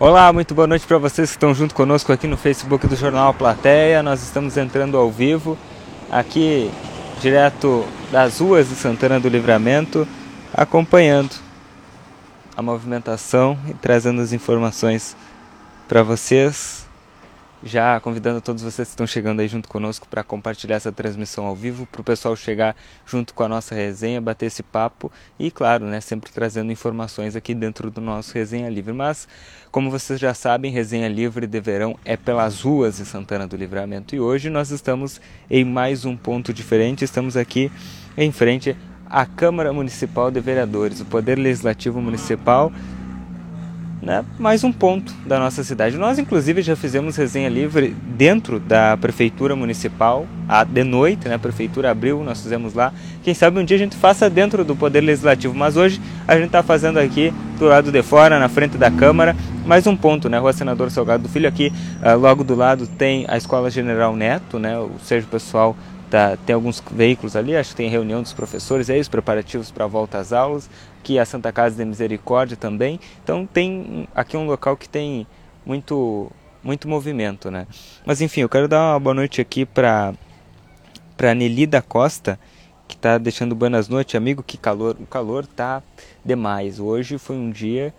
Olá, muito boa noite para vocês que estão junto conosco aqui no Facebook do Jornal Plateia. Nós estamos entrando ao vivo aqui direto das ruas de Santana do Livramento, acompanhando a movimentação e trazendo as informações para vocês já convidando todos vocês que estão chegando aí junto conosco para compartilhar essa transmissão ao vivo, para o pessoal chegar junto com a nossa resenha, bater esse papo e, claro, né, sempre trazendo informações aqui dentro do nosso Resenha Livre. Mas, como vocês já sabem, Resenha Livre de Verão é pelas ruas de Santana do Livramento. E hoje nós estamos em mais um ponto diferente, estamos aqui em frente à Câmara Municipal de Vereadores, o Poder Legislativo Municipal né, mais um ponto da nossa cidade. Nós, inclusive, já fizemos resenha livre dentro da prefeitura municipal, de noite, né, a prefeitura abriu, nós fizemos lá. Quem sabe um dia a gente faça dentro do Poder Legislativo, mas hoje a gente está fazendo aqui do lado de fora, na frente da Câmara, mais um ponto, né, Rua Senador Salgado do Filho. Aqui, uh, logo do lado, tem a Escola General Neto, né, ou seja, o pessoal Tá, tem alguns veículos ali, acho que tem reunião dos professores, é isso, preparativos para a volta às aulas aqui a Santa Casa de Misericórdia também. Então tem aqui um local que tem muito muito movimento, né? Mas enfim, eu quero dar uma boa noite aqui para para Nelly da Costa, que está deixando buenas noites, amigo. Que calor, o calor tá demais. Hoje foi um dia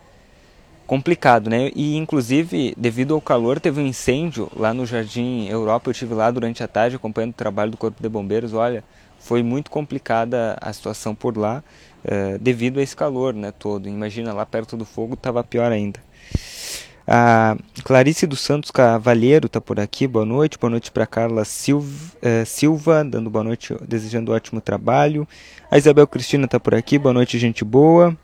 complicado, né? E inclusive, devido ao calor, teve um incêndio lá no Jardim Europa. Eu estive lá durante a tarde acompanhando o trabalho do Corpo de Bombeiros. Olha, foi muito complicada a situação por lá. Eh, devido a esse calor né, todo. Imagina, lá perto do fogo estava pior ainda. A Clarice dos Santos Cavalheiro está por aqui, boa noite. Boa noite para Carla Silva, uh, Silva, dando boa noite, desejando um ótimo trabalho. A Isabel Cristina está por aqui, boa noite, gente boa.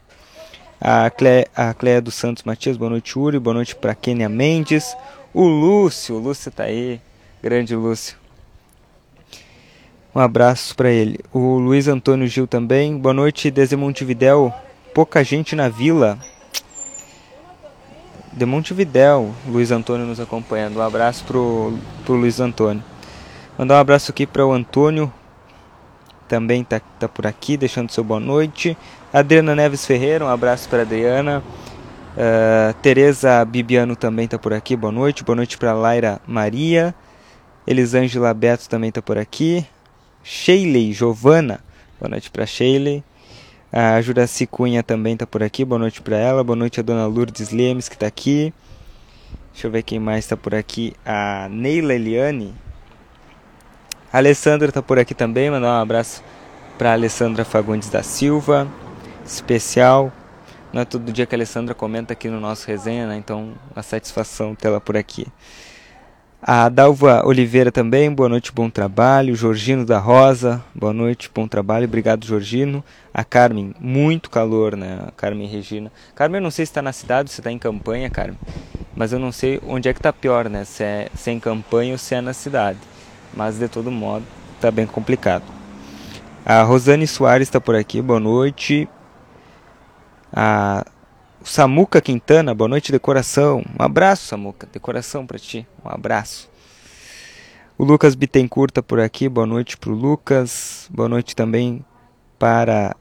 A Clé, a Cléia dos Santos Matias, boa noite, Uri. Boa noite para Kênia Mendes. O Lúcio, o Lúcio está aí, grande Lúcio. Um abraço para ele. O Luiz Antônio Gil também. Boa noite, desde Montevidéu. Pouca gente na vila. De Montevidéu, Luiz Antônio nos acompanhando. Um abraço pro, pro Luiz Antônio. Mandar um abraço aqui para o Antônio. Também tá, tá por aqui, deixando seu boa noite. Adriana Neves Ferreira, um abraço para Adriana. Uh, Tereza Bibiano também tá por aqui, boa noite. Boa noite para Laira Maria. Elisângela Beto também tá por aqui. Sheiley Giovana, boa noite para Sheiley. A Juraci Cunha também está por aqui, boa noite para ela. Boa noite a dona Lourdes Lemes que está aqui. Deixa eu ver quem mais está por aqui. A Neila Eliane. A Alessandra está por aqui também, mandar um abraço para Alessandra Fagundes da Silva. Especial. Não é todo dia que a Alessandra comenta aqui no nosso resenha, né? Então, uma satisfação tê-la por aqui. A Dalva Oliveira também, boa noite, bom trabalho. Jorgino da Rosa, boa noite, bom trabalho. Obrigado, Jorgino. A Carmen, muito calor, né? A Carmen Regina. Carmen, eu não sei se está na cidade, se está em campanha, Carmen. Mas eu não sei onde é que está pior, né? Se é, se é em campanha ou se é na cidade. Mas de todo modo, está bem complicado. A Rosane Soares está por aqui, boa noite. A Samuca Quintana, boa noite, decoração. Um abraço, Samuca, decoração para ti. Um abraço. O Lucas Bittencourt tá por aqui, boa noite pro Lucas. Boa noite também para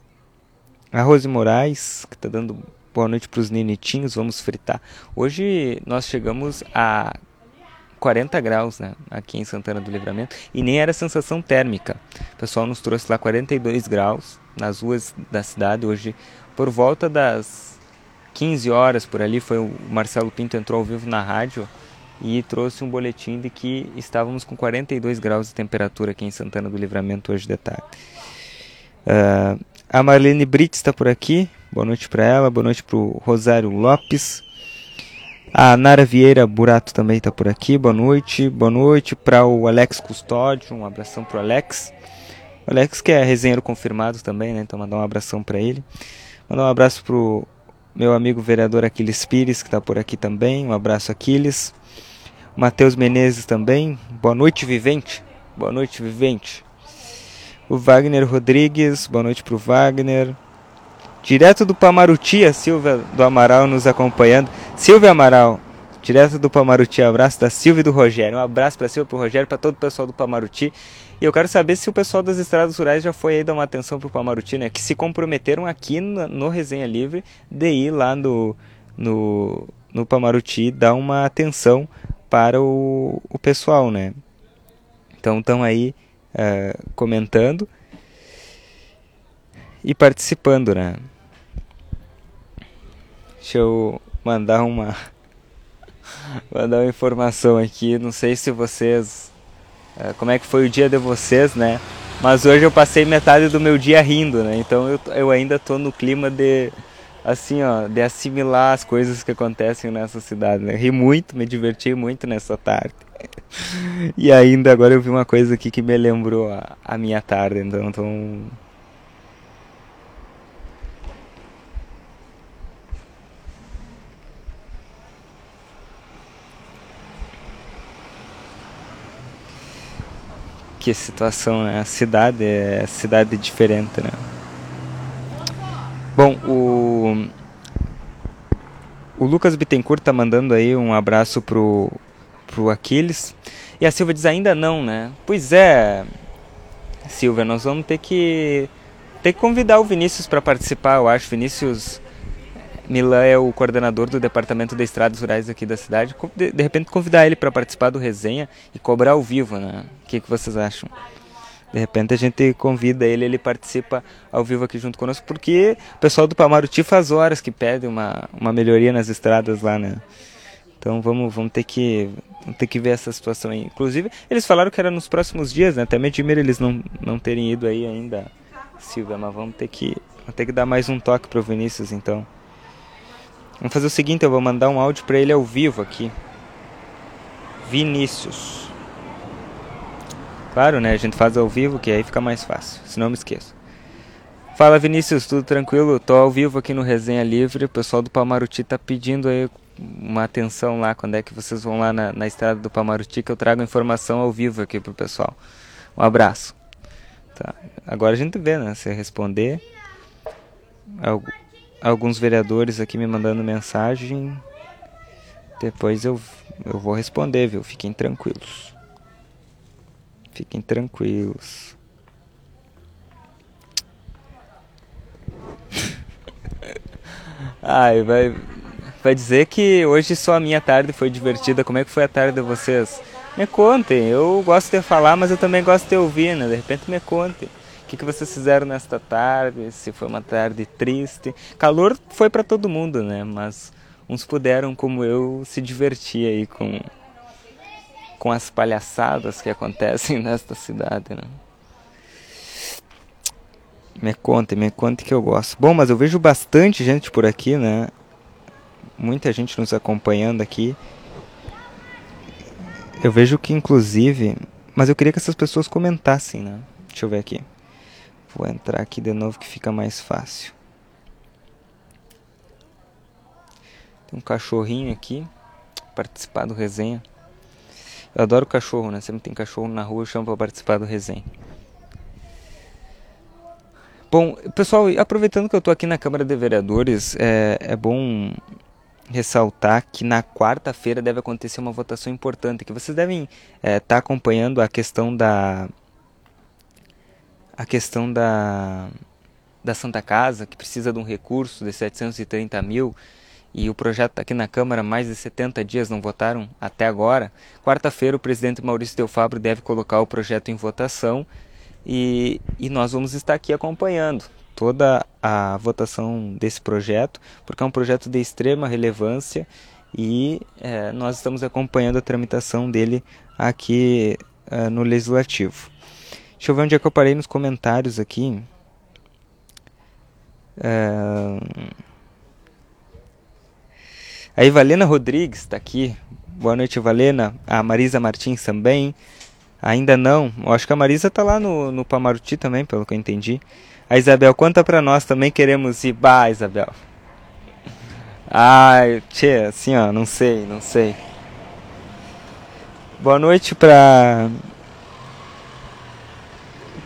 a Rose Moraes, que tá dando boa noite para os ninitinhos. Vamos fritar. Hoje nós chegamos a 40 graus, né, aqui em Santana do Livramento, e nem era sensação térmica. O pessoal nos trouxe lá 42 graus nas ruas da cidade hoje por volta das 15 horas por ali, foi o Marcelo Pinto entrou ao vivo na rádio e trouxe um boletim de que estávamos com 42 graus de temperatura aqui em Santana do Livramento hoje de tarde. Uh, a Marlene Brits está por aqui, boa noite para ela, boa noite para o Rosário Lopes. A Nara Vieira Burato também está por aqui, boa noite. Boa noite para o Alex Custódio, um abração para o Alex. O Alex que é resenheiro confirmado também, né? Então mandar um abração para ele. Mandar um abraço para o meu amigo vereador Aquiles Pires, que está por aqui também. Um abraço, Aquiles. Matheus Menezes também. Boa noite, Vivente. Boa noite, Vivente. O Wagner Rodrigues. Boa noite para o Wagner. Direto do Pamaruti, a Silvia do Amaral nos acompanhando. Silvia Amaral, direto do Pamaruti, abraço da Silvia e do Rogério. Um abraço para Silvia, para o Rogério, para todo o pessoal do Pamaruti. E eu quero saber se o pessoal das estradas rurais já foi aí dar uma atenção pro Pamaruti, né? Que se comprometeram aqui no, no Resenha Livre de ir lá no, no, no Pamaruti dá uma atenção para o, o pessoal, né? Então estão aí uh, comentando e participando, né? Deixa eu mandar uma mandar uma informação aqui. Não sei se vocês uh, como é que foi o dia de vocês, né? Mas hoje eu passei metade do meu dia rindo, né? Então eu, eu ainda tô no clima de assim, ó, de assimilar as coisas que acontecem nessa cidade, né? Ri muito, me diverti muito nessa tarde. e ainda agora eu vi uma coisa aqui que me lembrou a, a minha tarde, então, então que situação, né? A cidade é cidade diferente, né? Bom, o o Lucas Bittencourt tá mandando aí um abraço pro pro Aquiles. E a Silva diz ainda não, né? Pois é, Silvia, nós vamos ter que ter que convidar o Vinícius para participar, eu acho. Vinícius Milan é o coordenador do departamento de estradas rurais aqui da cidade. De, de repente convidar ele para participar do resenha e cobrar ao vivo, né? O que, que vocês acham? De repente a gente convida ele, ele participa ao vivo aqui junto conosco, porque o pessoal do Pamaruti faz horas que pede uma, uma melhoria nas estradas lá, né? Então vamos, vamos ter que vamos ter que ver essa situação aí. Inclusive, eles falaram que era nos próximos dias, né? Até me admira eles não, não terem ido aí ainda, Silvia, mas vamos ter que, vamos ter que dar mais um toque pro Vinícius então. Vamos fazer o seguinte, eu vou mandar um áudio para ele ao vivo aqui. Vinícius. Claro, né? A gente faz ao vivo, que aí fica mais fácil. Se não me esqueço. Fala Vinícius, tudo tranquilo? Tô ao vivo aqui no Resenha Livre. O pessoal do Pamaruti tá pedindo aí uma atenção lá. Quando é que vocês vão lá na, na estrada do Pamaruti que eu trago informação ao vivo aqui pro pessoal. Um abraço. Tá. Agora a gente vê, né? Se responder alguns vereadores aqui me mandando mensagem. Depois eu, eu vou responder, viu? Fiquem tranquilos. Fiquem tranquilos. Ai, vai, vai dizer que hoje só a minha tarde foi divertida. Como é que foi a tarde de vocês? Me contem. Eu gosto de falar, mas eu também gosto de ouvir, né? De repente me contem que, que vocês fizeram nesta tarde, se foi uma tarde triste. Calor foi para todo mundo, né? Mas uns puderam, como eu, se divertir aí com, com as palhaçadas que acontecem nesta cidade, né? Me conte, me conte que eu gosto. Bom, mas eu vejo bastante gente por aqui, né? Muita gente nos acompanhando aqui. Eu vejo que, inclusive. Mas eu queria que essas pessoas comentassem, né? Deixa eu ver aqui. Vou entrar aqui de novo que fica mais fácil. Tem um cachorrinho aqui, participar do resenha. Eu adoro cachorro, né? Sempre tem cachorro na rua, eu chamo para participar do resenha. Bom, pessoal, aproveitando que eu estou aqui na Câmara de Vereadores, é, é bom ressaltar que na quarta-feira deve acontecer uma votação importante, que vocês devem estar é, tá acompanhando a questão da a questão da, da Santa Casa, que precisa de um recurso de 730 mil, e o projeto está aqui na Câmara mais de 70 dias, não votaram até agora. Quarta-feira, o presidente Maurício Del Fabro deve colocar o projeto em votação e, e nós vamos estar aqui acompanhando toda a votação desse projeto, porque é um projeto de extrema relevância e é, nós estamos acompanhando a tramitação dele aqui é, no Legislativo. Deixa eu ver onde é que eu parei nos comentários aqui. É... A Ivalena Rodrigues está aqui. Boa noite, Valena. A Marisa Martins também. Ainda não. Eu acho que a Marisa está lá no, no Pamaruti também, pelo que eu entendi. A Isabel, conta para nós também queremos ir. Bah, Isabel. Ai, tchê, assim ó, não sei, não sei. Boa noite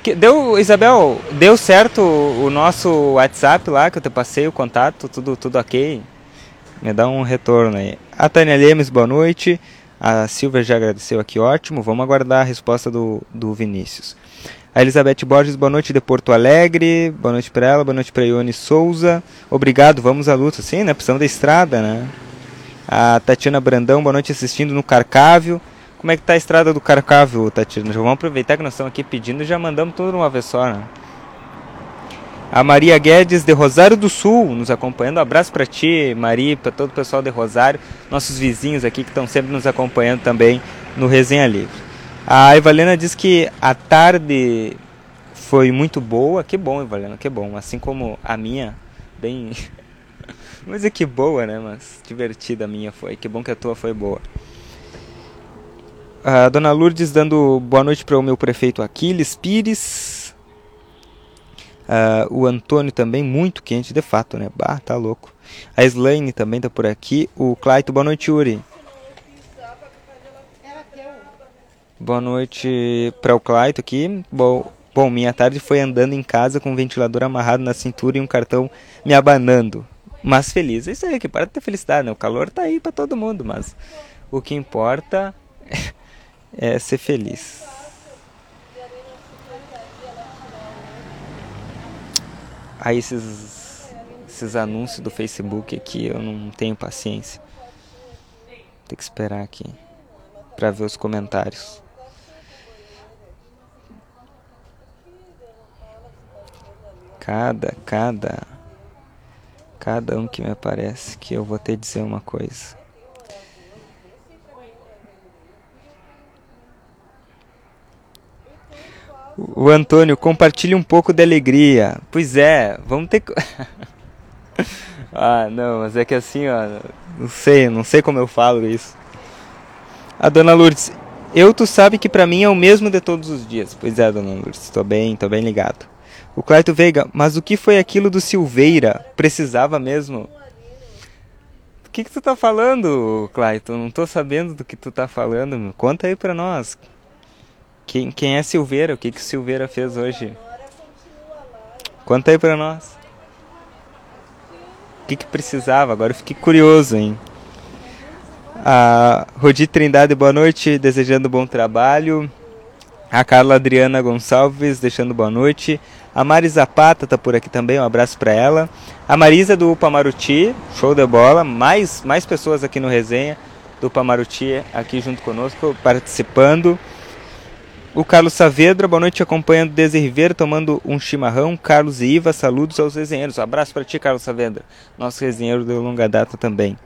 para deu, Isabel, deu certo o nosso WhatsApp lá, que eu te passei o contato, tudo, tudo ok? Me dá um retorno aí. A Tânia Lemes, boa noite. A Silvia já agradeceu aqui, ótimo. Vamos aguardar a resposta do, do Vinícius. A Elizabeth Borges, boa noite de Porto Alegre. Boa noite para ela, boa noite para Ione Souza. Obrigado, vamos à luta. Sim, né? Precisamos da estrada, né? A Tatiana Brandão, boa noite assistindo no Carcávio. Como é que tá a estrada do Carcávio, Tatiana? Já vamos aproveitar que nós estamos aqui pedindo e já mandamos tudo uma vez só, né? A Maria Guedes de Rosário do Sul nos acompanhando. Um abraço para ti, Maria, para todo o pessoal de Rosário, nossos vizinhos aqui que estão sempre nos acompanhando também no Resenha Livre. A Evalena diz que a tarde foi muito boa. Que bom, Evalena, que bom. Assim como a minha, bem. Mas é que boa, né? Mas divertida a minha foi. Que bom que a tua foi boa. A dona Lourdes dando boa noite para o meu prefeito Aquiles Pires. Uh, o Antônio também, muito quente de fato, né? Bah, tá louco. A Slaine também tá por aqui. O Claito, boa noite, Yuri. Boa noite para o Claito aqui. Bom, bom, minha tarde foi andando em casa com o ventilador amarrado na cintura e um cartão me abanando. Mas feliz. Isso aí que para ter felicidade, né? O calor tá aí para todo mundo, mas o que importa é ser feliz. Aí esses, esses anúncios do Facebook aqui eu não tenho paciência. Tem que esperar aqui para ver os comentários. Cada, cada, cada um que me aparece que eu vou ter que dizer uma coisa. O Antônio, compartilhe um pouco de alegria. Pois é, vamos ter ah, não, mas é que assim, ó. Não sei, não sei como eu falo isso. A dona Lourdes, eu tu sabe que para mim é o mesmo de todos os dias. Pois é, dona Lourdes, tô bem, tô bem ligado. O Claito Veiga, mas o que foi aquilo do Silveira? Precisava mesmo? O que que tu tá falando, Claito? Não tô sabendo do que tu tá falando. Conta aí pra nós. Quem, quem é Silveira? O que, que Silveira fez hoje? Conta aí pra nós. O que, que precisava? Agora eu fiquei curioso, hein? A Rodi Trindade, boa noite, desejando bom trabalho. A Carla Adriana Gonçalves, deixando boa noite. A Mari Zapata tá por aqui também, um abraço para ela. A Marisa do Pamaruti, show de bola. Mais, mais pessoas aqui no resenha do Pamaruti aqui junto conosco, participando. O Carlos Saavedra, boa noite, acompanhando desde tomando um chimarrão. Carlos e Iva, saludos aos resenheiros. Um abraço para ti, Carlos Saavedra, nosso resenheiro de longa data também.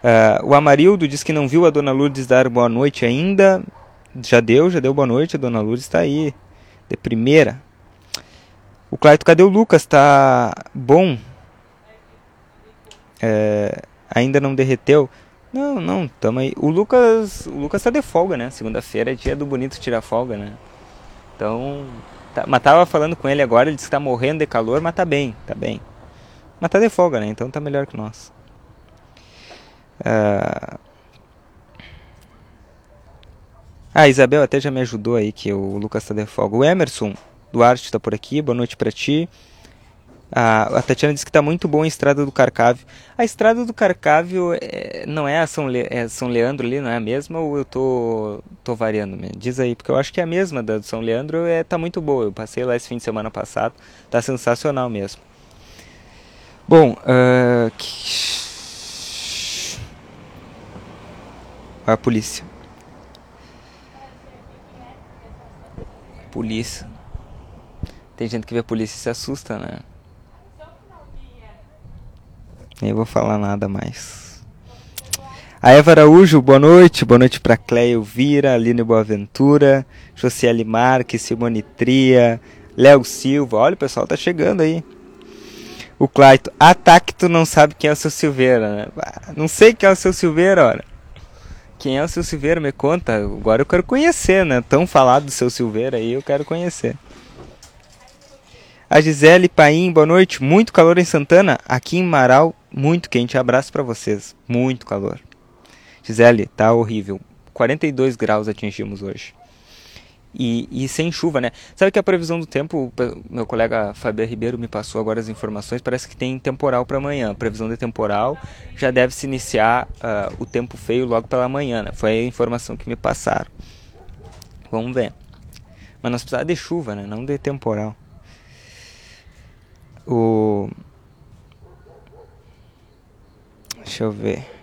Uh, o Amarildo diz que não viu a Dona Lourdes dar boa noite ainda. Já deu, já deu boa noite, a Dona Lourdes está aí, de primeira. O Claito, cadê o Lucas? Tá bom? É, ainda não derreteu? Não, não, tamo aí. O Lucas, o Lucas tá de folga, né? Segunda-feira é dia do bonito tirar folga, né? Então, tá, mas tava falando com ele agora, ele disse que tá morrendo de calor, mas tá bem, tá bem. Mas tá de folga, né? Então tá melhor que nós. Ah, a Isabel até já me ajudou aí, que o Lucas tá de folga. O Emerson Duarte tá por aqui, boa noite para ti. A, Tatiana disse que está muito bom a Estrada do Carcávio. A Estrada do Carcávio é, não é a São, Le, é São Leandro ali, não é a mesma ou eu tô, tô variando? Me diz aí, porque eu acho que é a mesma da do São Leandro é, tá muito boa. Eu passei lá esse fim de semana passado, tá sensacional mesmo. Bom, uh, a polícia. Polícia. Tem gente que vê a polícia e se assusta, né? Nem vou falar nada mais. A Eva Araújo, boa noite. Boa noite para Cleia Elvira, Aline Boaventura, Josiele Marques, Simone Tria, Léo Silva. Olha, o pessoal tá chegando aí. O Claito, ataque tu não sabe quem é o seu Silveira, né? Não sei quem é o seu Silveira, olha. Quem é o seu Silveira? Me conta. Agora eu quero conhecer, né? Tão falado do seu Silveira aí, eu quero conhecer. A Gisele Paim, boa noite. Muito calor em Santana. Aqui em Marau, muito quente. Abraço para vocês. Muito calor. Gisele, tá horrível. 42 graus atingimos hoje. E, e, sem chuva, né? Sabe que a previsão do tempo, meu colega Fabio Ribeiro me passou agora as informações, parece que tem temporal para amanhã. A previsão de temporal já deve se iniciar uh, o tempo feio logo pela manhã, né? Foi a informação que me passaram. Vamos ver. Mas nós precisamos de chuva, né? Não de temporal o deixa eu ver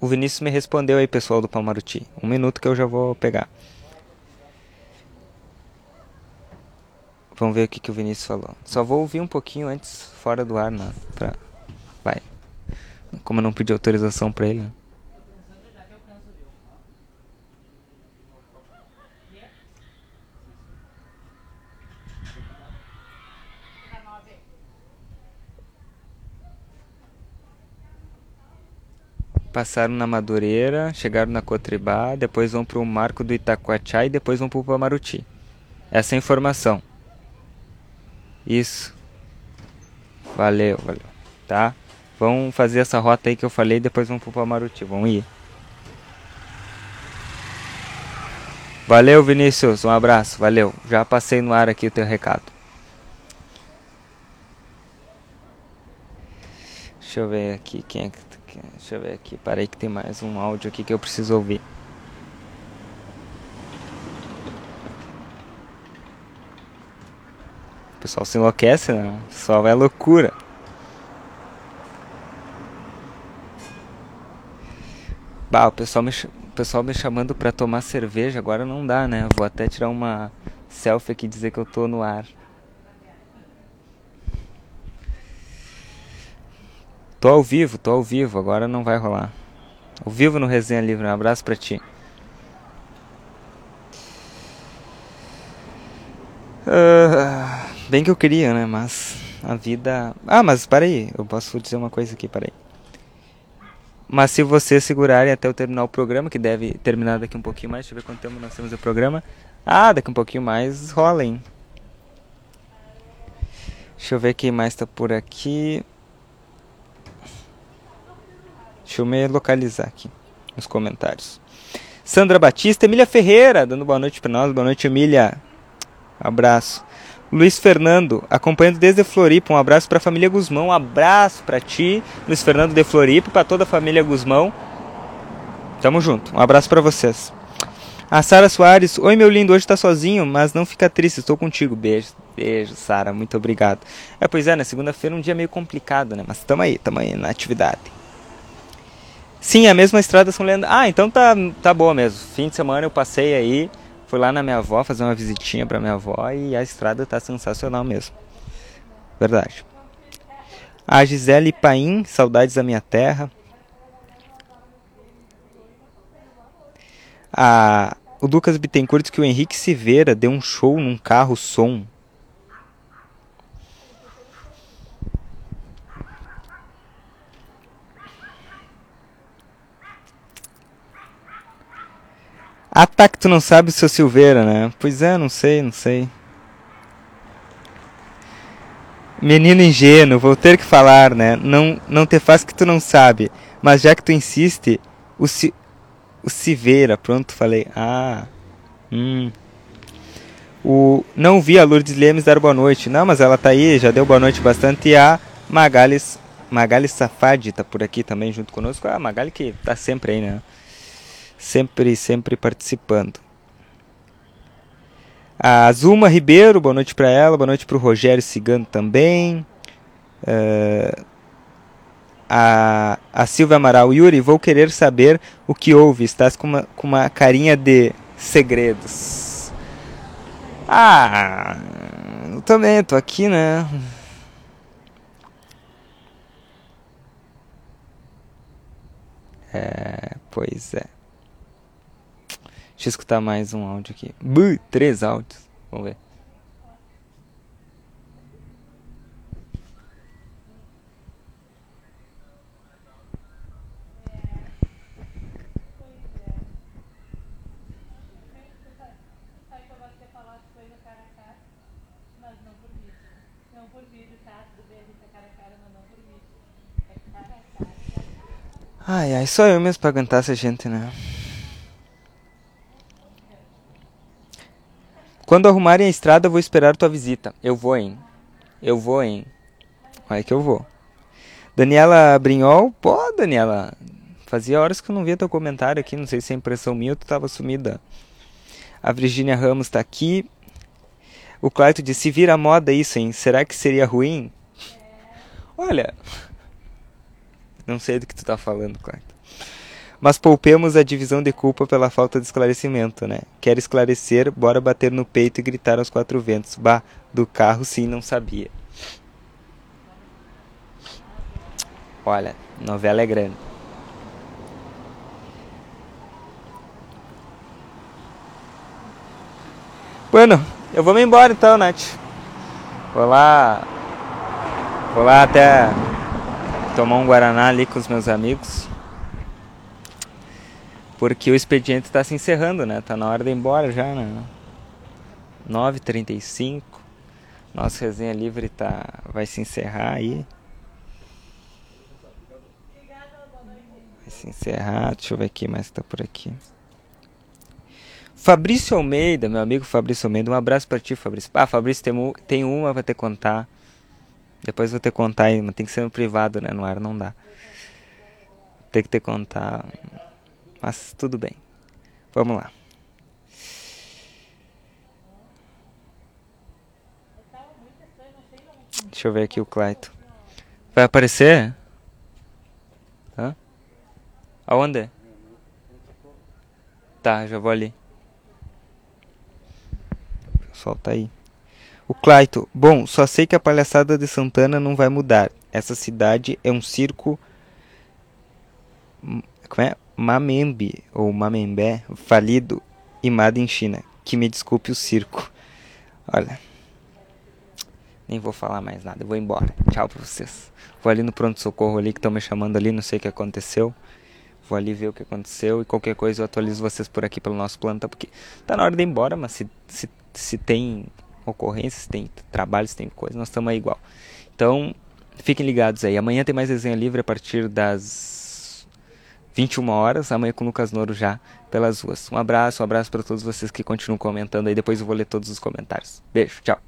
o Vinícius me respondeu aí, pessoal do Palmaruti. Um minuto que eu já vou pegar. Vamos ver o que, que o Vinícius falou. Só vou ouvir um pouquinho antes, fora do ar, né? Pra... Vai. Como eu não pedi autorização pra ele, né? Passaram na Madureira, chegaram na Cotribá, depois vão para o Marco do Itacoatiá e depois vão para o Pamaruti. Essa é a informação. Isso. Valeu, valeu. Tá? Vão fazer essa rota aí que eu falei, depois vão pro Pamaruti. Vão ir. Valeu, Vinícius. Um abraço. Valeu. Já passei no ar aqui o teu recado. Deixa eu ver aqui quem é que Deixa eu ver aqui. Parei que tem mais um áudio aqui que eu preciso ouvir. O pessoal se enlouquece, né? O pessoal é loucura. Bah, o pessoal me, o pessoal me chamando pra tomar cerveja agora não dá, né? Vou até tirar uma selfie aqui e dizer que eu tô no ar. Tô ao vivo, tô ao vivo, agora não vai rolar. Ao vivo no Resenha Livre, um abraço pra ti. Uh, bem que eu queria, né? Mas a vida. Ah, mas para aí, eu posso dizer uma coisa aqui, para aí. Mas se vocês segurarem até eu terminar o programa, que deve terminar daqui um pouquinho mais, deixa eu ver quanto tempo nós temos o programa. Ah, daqui um pouquinho mais rola, hein? Deixa eu ver quem mais tá por aqui. Deixa eu me localizar aqui nos comentários. Sandra Batista, Emília Ferreira, dando boa noite para nós. Boa noite, Emília. abraço. Luiz Fernando, acompanhando desde Floripa. Um abraço para a família Guzmão. Um abraço para ti, Luiz Fernando de Floripa, para toda a família Guzmão. Tamo junto. Um abraço para vocês. A Sara Soares, oi meu lindo, hoje tá sozinho, mas não fica triste, estou contigo. Beijo, beijo, Sara, muito obrigado. É, pois é, né? Segunda-feira é um dia meio complicado, né? Mas tamo aí, tamo aí na atividade. Sim, a mesma estrada São Leandro. Ah, então tá, tá boa mesmo. Fim de semana eu passei aí, fui lá na minha avó fazer uma visitinha pra minha avó e a estrada tá sensacional mesmo. Verdade. A Gisele Paim, saudades da minha terra. A, o Lucas Bittencourt diz que o Henrique Silveira deu um show num carro som. Ah, tá tu não sabe seu Silveira, né? Pois é, não sei, não sei. Menino ingênuo, vou ter que falar, né? Não, não te faz que tu não sabe. Mas já que tu insiste, o, si, o Silveira, pronto, falei. Ah, hum. O, não vi a Lourdes Lemes dar boa noite. Não, mas ela tá aí, já deu boa noite bastante. E a Magalis, Magalis Safadi tá por aqui também junto conosco. A Magali que tá sempre aí, né? Sempre, sempre participando. A Zuma Ribeiro, boa noite para ela, boa noite para o Rogério Cigano também. Uh, a, a Silvia Amaral, Yuri, vou querer saber o que houve. Estás com uma, com uma carinha de segredos. Ah, eu também tô aqui, né? É, pois é. Deixa eu escutar mais um áudio aqui. Buh, três áudios. Vamos ver. Ai, ai, só eu mesmo pra aguentar essa gente, né? Quando arrumarem a estrada, vou esperar tua visita. Eu vou, hein? Eu vou, hein? Vai que eu vou. Daniela Brinhol. Pô, Daniela. Fazia horas que eu não via teu comentário aqui. Não sei se é impressão minha ou tu tava sumida. A Virginia Ramos tá aqui. O Clayton disse: vira moda isso, hein? Será que seria ruim? Olha. Não sei do que tu tá falando, Clayton. Mas poupemos a divisão de culpa pela falta de esclarecimento, né? Quer esclarecer, bora bater no peito e gritar aos quatro ventos. Bah, do carro sim não sabia. Olha, novela é grande. Bueno, eu vou me embora então, Nath. Vou lá. Vou lá até tomar um Guaraná ali com os meus amigos. Porque o expediente está se encerrando, né? Tá na hora de ir embora já, né? 9h35. Nossa resenha livre tá... vai se encerrar aí. Vai se encerrar. Deixa eu ver aqui mais tá por aqui. Fabrício Almeida, meu amigo Fabrício Almeida, um abraço para ti, Fabrício. Ah, Fabrício, tem, tem uma, ter que contar. Depois vou que contar aí, mas tem que ser no privado, né? No ar não dá. Tem que que contar. Mas tudo bem. Vamos lá. Deixa eu ver aqui o Claito. Vai aparecer? Hã? Aonde? Tá, já vou ali. Solta aí. O Claito. Bom, só sei que a palhaçada de Santana não vai mudar. Essa cidade é um circo. Como é? Mamembe, ou Mamembé, falido e Made em China. Que me desculpe o circo. Olha. Nem vou falar mais nada, eu vou embora. Tchau pra vocês. Vou ali no pronto-socorro ali que estão me chamando ali, não sei o que aconteceu. Vou ali ver o que aconteceu e qualquer coisa eu atualizo vocês por aqui pelo nosso plano, tá? Porque tá na hora de ir embora, mas se, se, se tem ocorrências, se tem trabalho, se tem coisa, nós estamos aí igual. Então, fiquem ligados aí. Amanhã tem mais desenho livre a partir das 21 horas. Amanhã com o Lucas Noro já pelas ruas. Um abraço, um abraço para todos vocês que continuam comentando aí. Depois eu vou ler todos os comentários. Beijo, tchau.